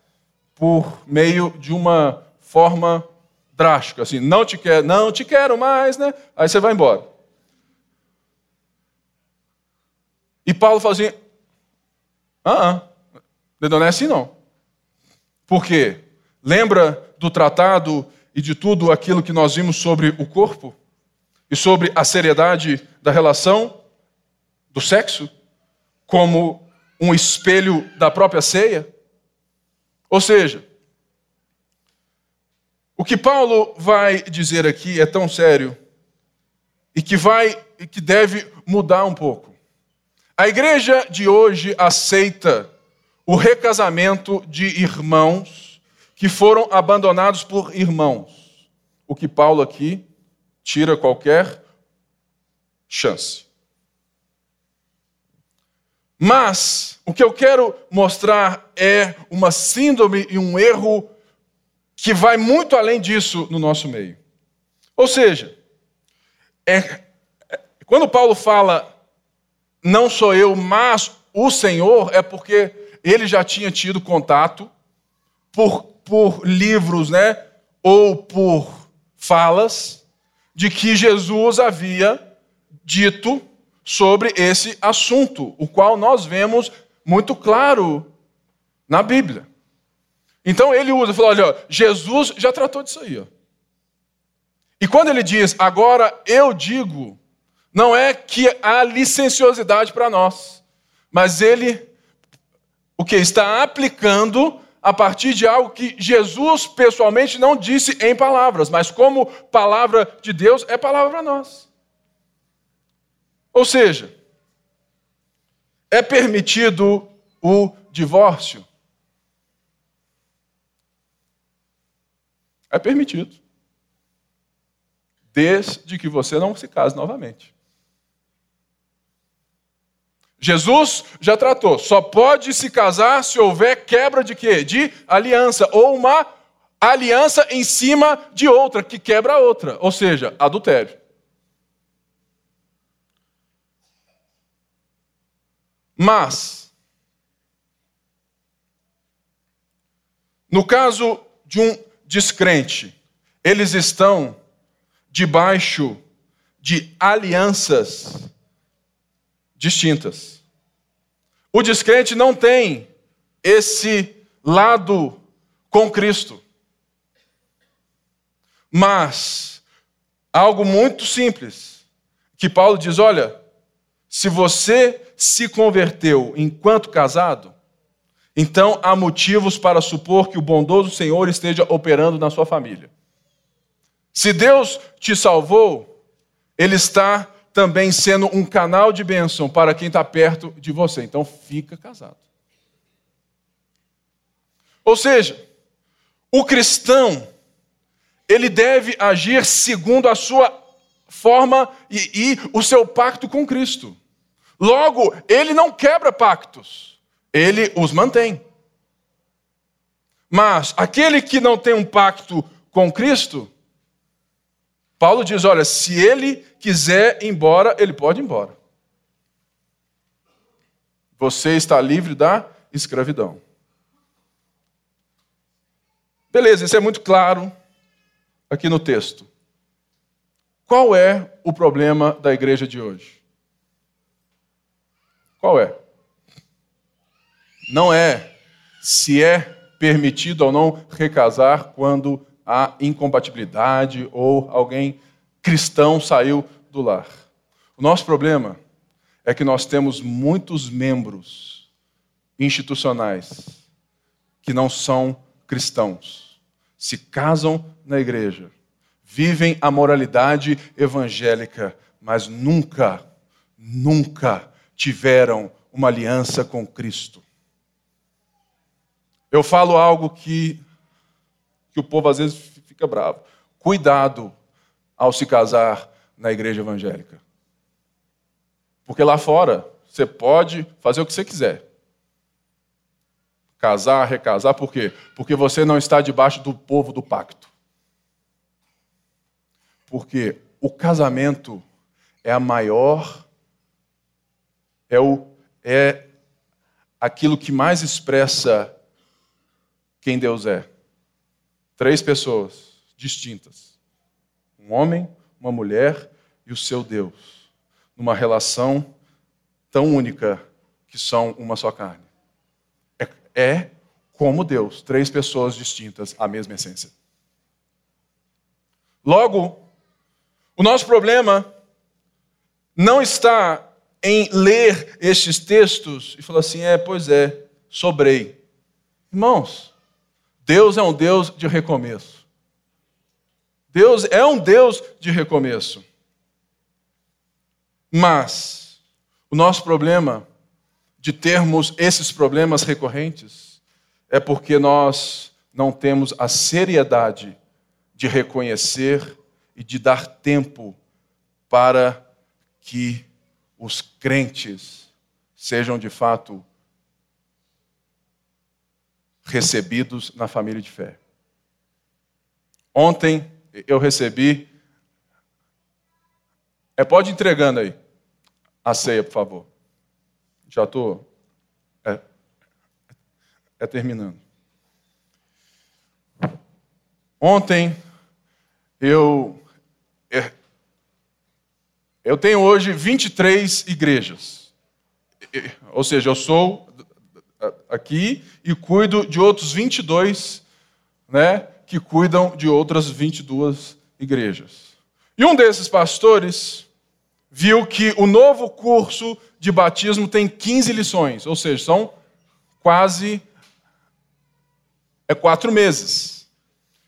A: por meio de uma forma drástica, assim, não te quero, não te quero mais, né? Aí você vai embora. E Paulo fala assim: ah, ah não é assim não. Por quê? Lembra do tratado e de tudo aquilo que nós vimos sobre o corpo? E sobre a seriedade da relação do sexo? Como um espelho da própria ceia? Ou seja, o que Paulo vai dizer aqui é tão sério e que vai e que deve mudar um pouco. A igreja de hoje aceita o recasamento de irmãos que foram abandonados por irmãos. O que Paulo aqui tira qualquer chance. Mas o que eu quero mostrar é uma síndrome e um erro que vai muito além disso no nosso meio. Ou seja, é, é, quando Paulo fala não sou eu, mas o Senhor, é porque ele já tinha tido contato por por livros, né, ou por falas, de que Jesus havia dito sobre esse assunto, o qual nós vemos muito claro na Bíblia. Então ele usa, falou, olha, Jesus já tratou disso aí. Ó. E quando ele diz, agora eu digo, não é que há licenciosidade para nós, mas ele o que está aplicando a partir de algo que Jesus pessoalmente não disse em palavras, mas como palavra de Deus é palavra para nós. Ou seja, é permitido o divórcio? É permitido. Desde que você não se case novamente. Jesus já tratou, só pode se casar se houver quebra de quê? De aliança, ou uma aliança em cima de outra, que quebra a outra, ou seja, adultério. Mas, no caso de um descrente, eles estão debaixo de alianças distintas. O descrente não tem esse lado com Cristo. Mas, algo muito simples, que Paulo diz: olha, se você se converteu enquanto casado, então há motivos para supor que o bondoso Senhor esteja operando na sua família. Se Deus te salvou, Ele está também sendo um canal de bênção para quem está perto de você. Então fica casado. Ou seja, o cristão, ele deve agir segundo a sua forma e, e o seu pacto com Cristo. Logo, ele não quebra pactos, ele os mantém. Mas aquele que não tem um pacto com Cristo, Paulo diz: olha, se ele quiser ir embora, ele pode ir embora. Você está livre da escravidão. Beleza, isso é muito claro aqui no texto. Qual é o problema da igreja de hoje? Qual é? Não é se é permitido ou não recasar quando há incompatibilidade ou alguém cristão saiu do lar. O nosso problema é que nós temos muitos membros institucionais que não são cristãos, se casam na igreja, vivem a moralidade evangélica, mas nunca, nunca tiveram uma aliança com Cristo. Eu falo algo que, que o povo às vezes fica bravo. Cuidado ao se casar na igreja evangélica. Porque lá fora você pode fazer o que você quiser. Casar, recasar, por quê? Porque você não está debaixo do povo do pacto. Porque o casamento é a maior é, o, é aquilo que mais expressa quem Deus é. Três pessoas distintas: um homem, uma mulher e o seu Deus, numa relação tão única que são uma só carne. É, é como Deus, três pessoas distintas, a mesma essência. Logo, o nosso problema não está em ler estes textos e falar assim: é, pois é, sobrei. Irmãos, Deus é um Deus de recomeço. Deus é um Deus de recomeço. Mas o nosso problema de termos esses problemas recorrentes é porque nós não temos a seriedade de reconhecer e de dar tempo para que os crentes sejam de fato recebidos na família de fé. Ontem eu recebi. É, pode entregando aí a ceia, por favor. Já estou. É, é terminando. Ontem eu é, eu tenho hoje 23 igrejas. Ou seja, eu sou aqui e cuido de outros 22, né, que cuidam de outras 22 igrejas. E um desses pastores viu que o novo curso de batismo tem 15 lições, ou seja, são quase é quatro meses.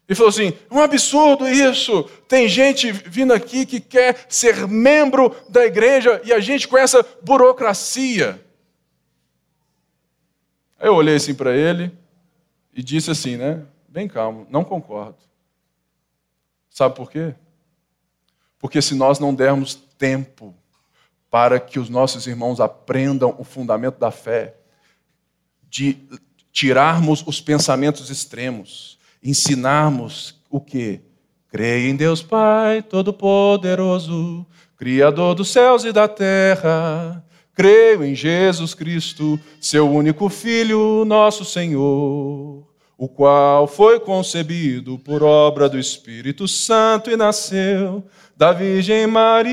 A: E falou assim: um absurdo isso. Tem gente vindo aqui que quer ser membro da igreja e a gente com essa burocracia. Aí eu olhei assim para ele e disse assim, né? Bem calmo, não concordo. Sabe por quê? Porque se nós não dermos tempo para que os nossos irmãos aprendam o fundamento da fé, de tirarmos os pensamentos extremos, ensinarmos o que? Creia em Deus Pai Todo-Poderoso, Criador dos céus e da terra. Creio em Jesus Cristo, seu único Filho, nosso Senhor, o qual foi concebido por obra do Espírito Santo e nasceu da Virgem Maria.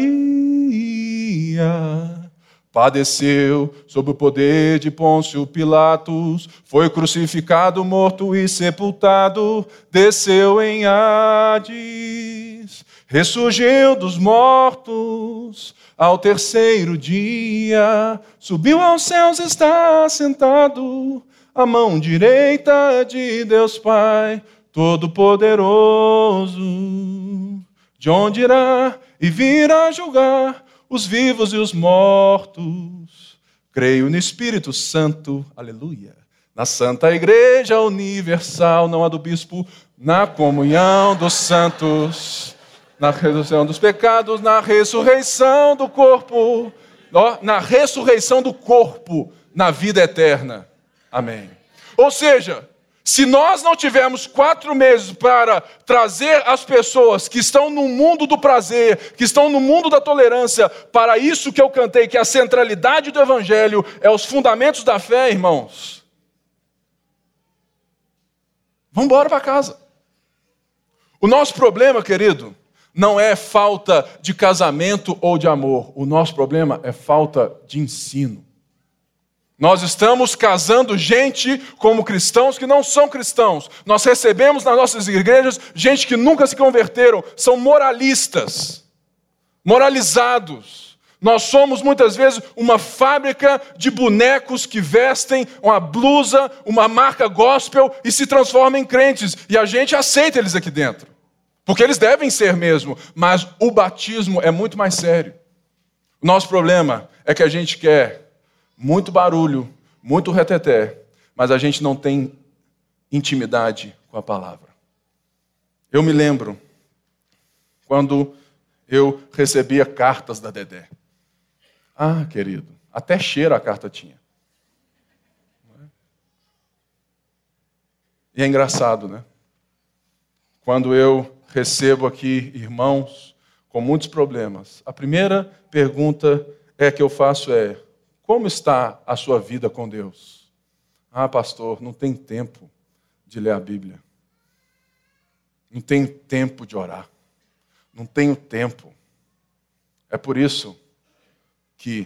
A: Padeceu sob o poder de Pôncio Pilatos, foi crucificado, morto e sepultado, desceu em Hades, ressurgiu dos mortos ao terceiro dia, subiu aos céus, está sentado, à mão direita de Deus Pai, Todo-Poderoso, de onde irá e virá julgar os vivos e os mortos. Creio no Espírito Santo, aleluia. Na Santa Igreja Universal, não há do bispo, na comunhão dos santos na redução dos pecados, na ressurreição do corpo, na ressurreição do corpo, na vida eterna. Amém. Ou seja, se nós não tivermos quatro meses para trazer as pessoas que estão no mundo do prazer, que estão no mundo da tolerância, para isso que eu cantei, que a centralidade do Evangelho é os fundamentos da fé, irmãos. Vamos embora para casa. O nosso problema, querido, não é falta de casamento ou de amor. O nosso problema é falta de ensino. Nós estamos casando gente como cristãos que não são cristãos. Nós recebemos nas nossas igrejas gente que nunca se converteram, são moralistas, moralizados. Nós somos muitas vezes uma fábrica de bonecos que vestem uma blusa, uma marca gospel e se transformam em crentes. E a gente aceita eles aqui dentro. Porque eles devem ser mesmo, mas o batismo é muito mais sério. O nosso problema é que a gente quer muito barulho, muito reteté, mas a gente não tem intimidade com a palavra. Eu me lembro quando eu recebia cartas da Dedé. Ah, querido, até cheiro a carta tinha. E é engraçado, né? Quando eu recebo aqui irmãos com muitos problemas. A primeira pergunta é que eu faço é: como está a sua vida com Deus? Ah, pastor, não tem tempo de ler a Bíblia. Não tenho tempo de orar. Não tenho tempo. É por isso que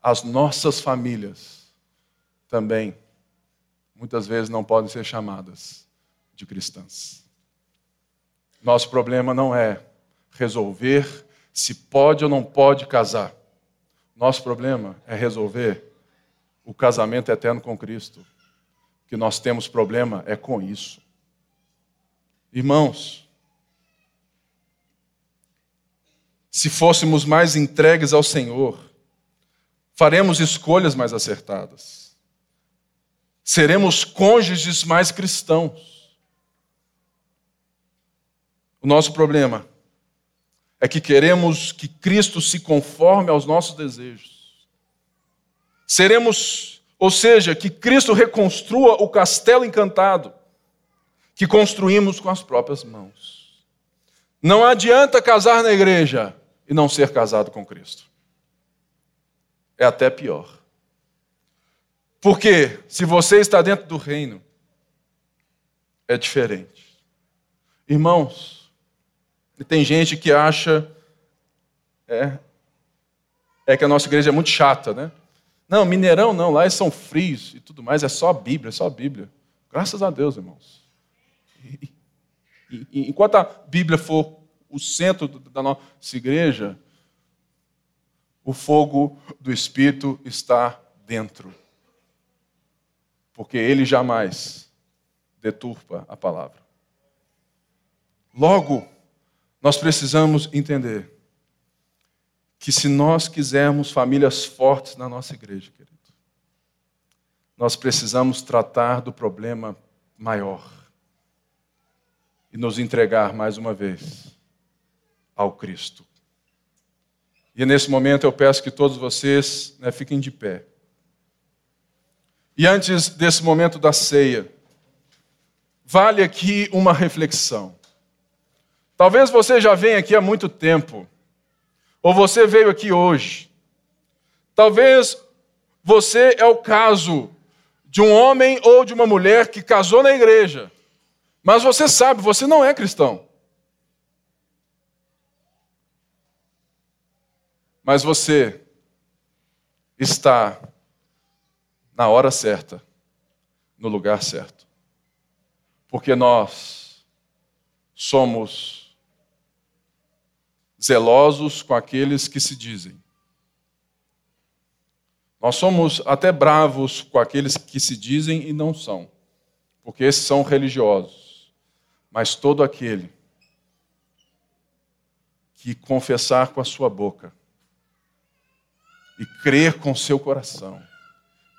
A: as nossas famílias também muitas vezes não podem ser chamadas de cristãs. Nosso problema não é resolver se pode ou não pode casar. Nosso problema é resolver o casamento eterno com Cristo. Que nós temos problema é com isso. Irmãos, se fôssemos mais entregues ao Senhor, faremos escolhas mais acertadas. Seremos cônjuges mais cristãos. O nosso problema é que queremos que Cristo se conforme aos nossos desejos. Seremos, ou seja, que Cristo reconstrua o castelo encantado que construímos com as próprias mãos. Não adianta casar na igreja e não ser casado com Cristo. É até pior. Porque se você está dentro do reino, é diferente. Irmãos, e tem gente que acha é, é que a nossa igreja é muito chata, né? Não, Mineirão não, lá são frios e tudo mais, é só a Bíblia, é só a Bíblia. Graças a Deus, irmãos. E, e, enquanto a Bíblia for o centro da nossa igreja, o fogo do Espírito está dentro. Porque ele jamais deturpa a palavra. Logo, nós precisamos entender que se nós quisermos famílias fortes na nossa igreja, querido, nós precisamos tratar do problema maior e nos entregar mais uma vez ao Cristo. E nesse momento eu peço que todos vocês né, fiquem de pé. E antes desse momento da ceia, vale aqui uma reflexão. Talvez você já venha aqui há muito tempo, ou você veio aqui hoje. Talvez você é o caso de um homem ou de uma mulher que casou na igreja, mas você sabe, você não é cristão. Mas você está na hora certa, no lugar certo. Porque nós somos zelosos com aqueles que se dizem. Nós somos até bravos com aqueles que se dizem e não são, porque esses são religiosos. Mas todo aquele que confessar com a sua boca e crer com seu coração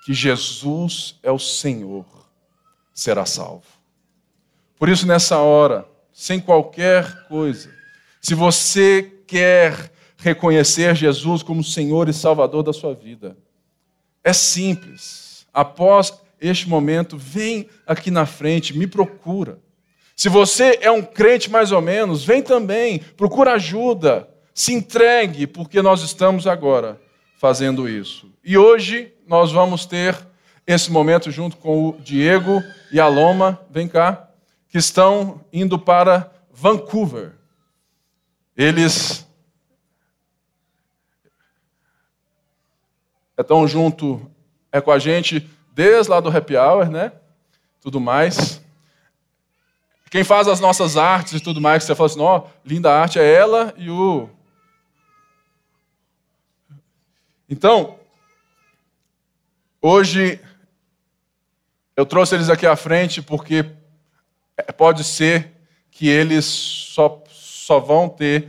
A: que Jesus é o Senhor, será salvo. Por isso, nessa hora, sem qualquer coisa, se você quer reconhecer Jesus como Senhor e Salvador da sua vida, é simples. Após este momento, vem aqui na frente, me procura. Se você é um crente mais ou menos, vem também, procura ajuda, se entregue, porque nós estamos agora fazendo isso. E hoje nós vamos ter esse momento junto com o Diego e a Loma, vem cá, que estão indo para Vancouver. Eles estão junto é com a gente desde lá do Happy Hour, né? Tudo mais. Quem faz as nossas artes e tudo mais, que você fala assim, ó, linda arte é ela e o Então, hoje eu trouxe eles aqui à frente porque pode ser que eles só, só vão ter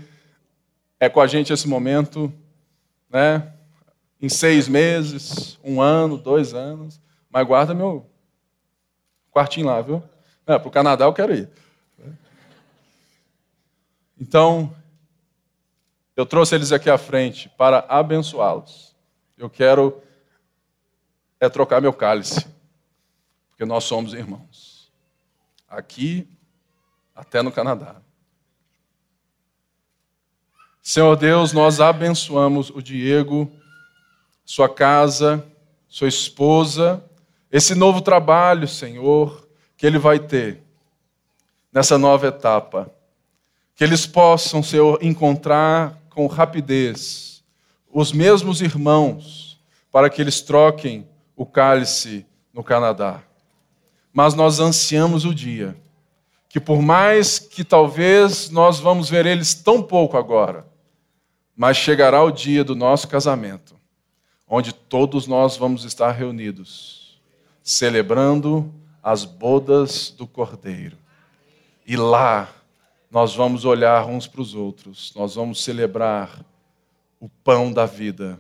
A: é, com a gente esse momento, né? Em seis meses, um ano, dois anos. Mas guarda meu quartinho lá, viu? É, Para o Canadá eu quero ir. Então, eu trouxe eles aqui à frente para abençoá-los. Eu quero é trocar meu cálice, porque nós somos irmãos. Aqui até no Canadá. Senhor Deus, nós abençoamos o Diego, sua casa, sua esposa, esse novo trabalho, Senhor, que ele vai ter nessa nova etapa. Que eles possam, Senhor, encontrar com rapidez os mesmos irmãos para que eles troquem o cálice no Canadá. Mas nós ansiamos o dia que, por mais que talvez nós vamos ver eles tão pouco agora, mas chegará o dia do nosso casamento, onde todos nós vamos estar reunidos, celebrando as bodas do Cordeiro. E lá nós vamos olhar uns para os outros, nós vamos celebrar o pão da vida.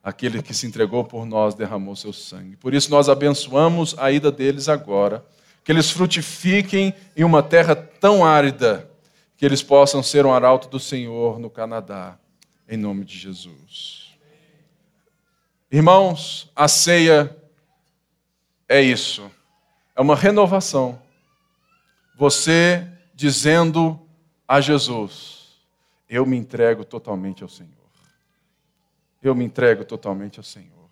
A: Aquele que se entregou por nós derramou seu sangue. Por isso nós abençoamos a ida deles agora, que eles frutifiquem em uma terra tão árida, que eles possam ser um arauto do Senhor no Canadá, em nome de Jesus. Irmãos, a ceia é isso, é uma renovação. Você dizendo a Jesus: Eu me entrego totalmente ao Senhor eu me entrego totalmente ao Senhor.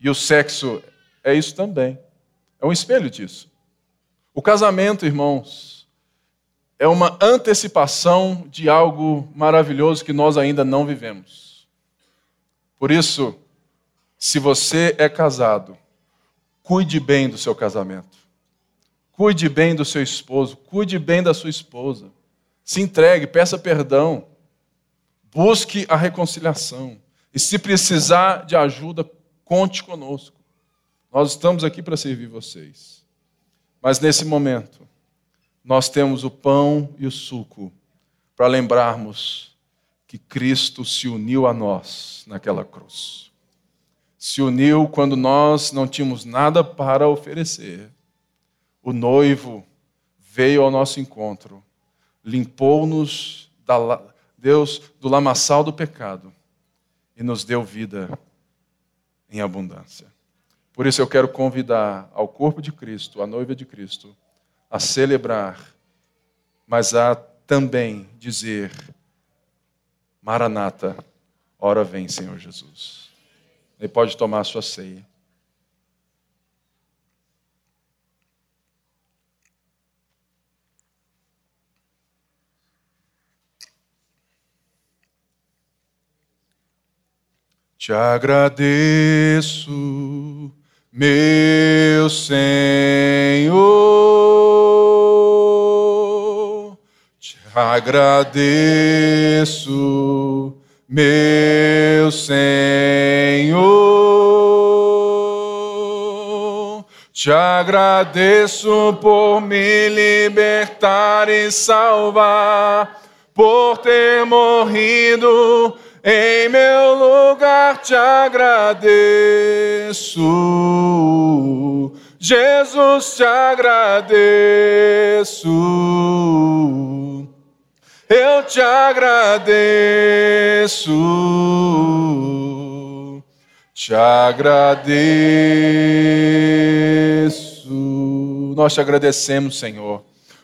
A: E o sexo é isso também. É um espelho disso. O casamento, irmãos, é uma antecipação de algo maravilhoso que nós ainda não vivemos. Por isso, se você é casado, cuide bem do seu casamento. Cuide bem do seu esposo, cuide bem da sua esposa. Se entregue, peça perdão. Busque a reconciliação. E se precisar de ajuda, conte conosco. Nós estamos aqui para servir vocês. Mas nesse momento, nós temos o pão e o suco para lembrarmos que Cristo se uniu a nós naquela cruz. Se uniu quando nós não tínhamos nada para oferecer. O noivo veio ao nosso encontro, limpou-nos da Deus do lamaçal do pecado e nos deu vida em abundância. Por isso eu quero convidar ao corpo de Cristo, a noiva de Cristo, a celebrar, mas a também dizer: Maranata, ora vem, Senhor Jesus. e pode tomar a sua ceia. Te agradeço, meu Senhor. Te agradeço, meu Senhor. Te agradeço por me libertar e salvar, por ter morrido em meu lugar te agradeço, Jesus te agradeço, eu te agradeço, te agradeço. Nós te agradecemos, Senhor,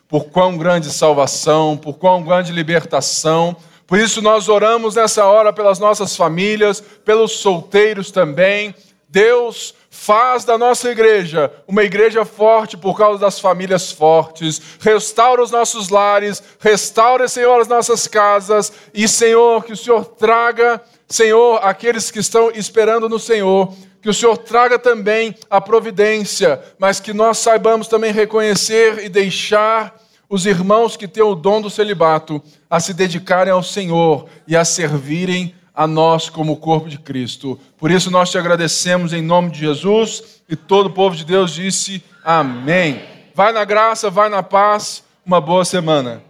A: por quão grande salvação, por quão grande libertação por isso nós oramos nessa hora pelas nossas famílias, pelos solteiros também. Deus faz da nossa igreja uma igreja forte por causa das famílias fortes. Restaura os nossos lares, restaura, Senhor, as nossas casas e, Senhor, que o Senhor traga, Senhor, aqueles que estão esperando no Senhor, que o Senhor traga também a providência, mas que nós saibamos também reconhecer e deixar os irmãos que têm o dom do celibato a se dedicarem ao Senhor e a servirem a nós como corpo de Cristo. Por isso nós te agradecemos em nome de Jesus e todo o povo de Deus disse amém. Vai na graça, vai na paz, uma boa semana.